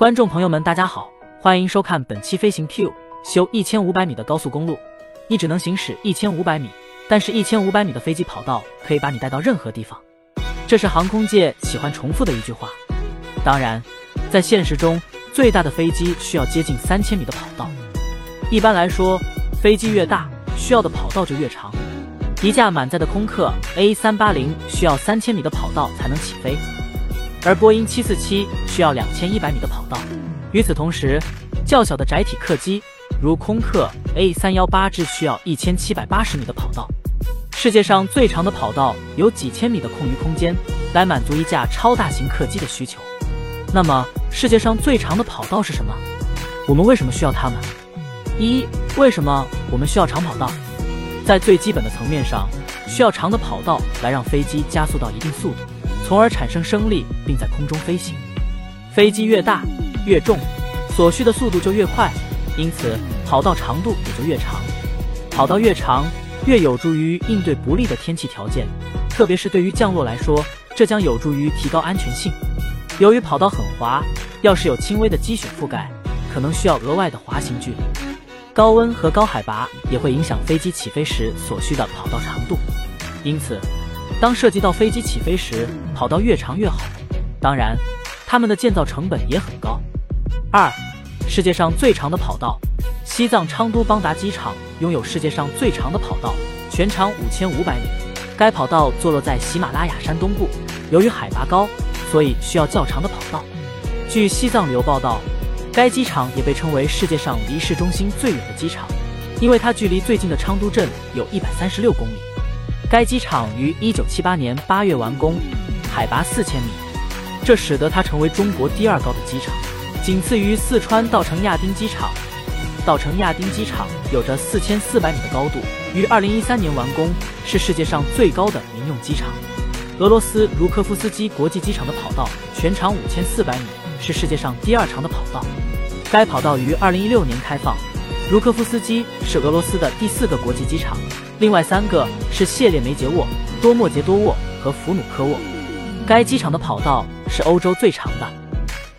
观众朋友们，大家好，欢迎收看本期飞行 Q。修一千五百米的高速公路，你只能行驶一千五百米，但是，一千五百米的飞机跑道可以把你带到任何地方。这是航空界喜欢重复的一句话。当然，在现实中，最大的飞机需要接近三千米的跑道。一般来说，飞机越大，需要的跑道就越长。一架满载的空客 A 三八零需要三千米的跑道才能起飞。而波音七四七需要两千一百米的跑道。与此同时，较小的窄体客机，如空客 A 三幺八，只需要一千七百八十米的跑道。世界上最长的跑道有几千米的空余空间，来满足一架超大型客机的需求。那么，世界上最长的跑道是什么？我们为什么需要它们？一、为什么我们需要长跑道？在最基本的层面上，需要长的跑道来让飞机加速到一定速度。从而产生升力，并在空中飞行。飞机越大越重，所需的速度就越快，因此跑道长度也就越长。跑道越长，越有助于应对不利的天气条件，特别是对于降落来说，这将有助于提高安全性。由于跑道很滑，要是有轻微的积雪覆盖，可能需要额外的滑行距离。高温和高海拔也会影响飞机起飞时所需的跑道长度，因此。当涉及到飞机起飞时，跑道越长越好。当然，它们的建造成本也很高。二，世界上最长的跑道，西藏昌都邦达机场拥有世界上最长的跑道，全长五千五百米。该跑道坐落在喜马拉雅山东部，由于海拔高，所以需要较长的跑道。据西藏旅游报道，该机场也被称为世界上离市中心最远的机场，因为它距离最近的昌都镇有一百三十六公里。该机场于一九七八年八月完工，海拔四千米，这使得它成为中国第二高的机场，仅次于四川稻城亚丁机场。稻城亚丁机场有着四千四百米的高度，于二零一三年完工，是世界上最高的民用机场。俄罗斯茹科夫斯基国际机场的跑道全长五千四百米，是世界上第二长的跑道。该跑道于二零一六年开放。茹科夫斯基是俄罗斯的第四个国际机场。另外三个是谢列梅杰沃、多莫杰多沃和弗努科沃。该机场的跑道是欧洲最长的，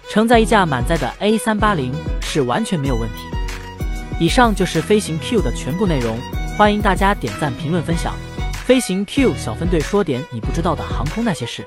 承载一架满载的 A380 是完全没有问题。以上就是飞行 Q 的全部内容，欢迎大家点赞、评论、分享。飞行 Q 小分队说点你不知道的航空那些事。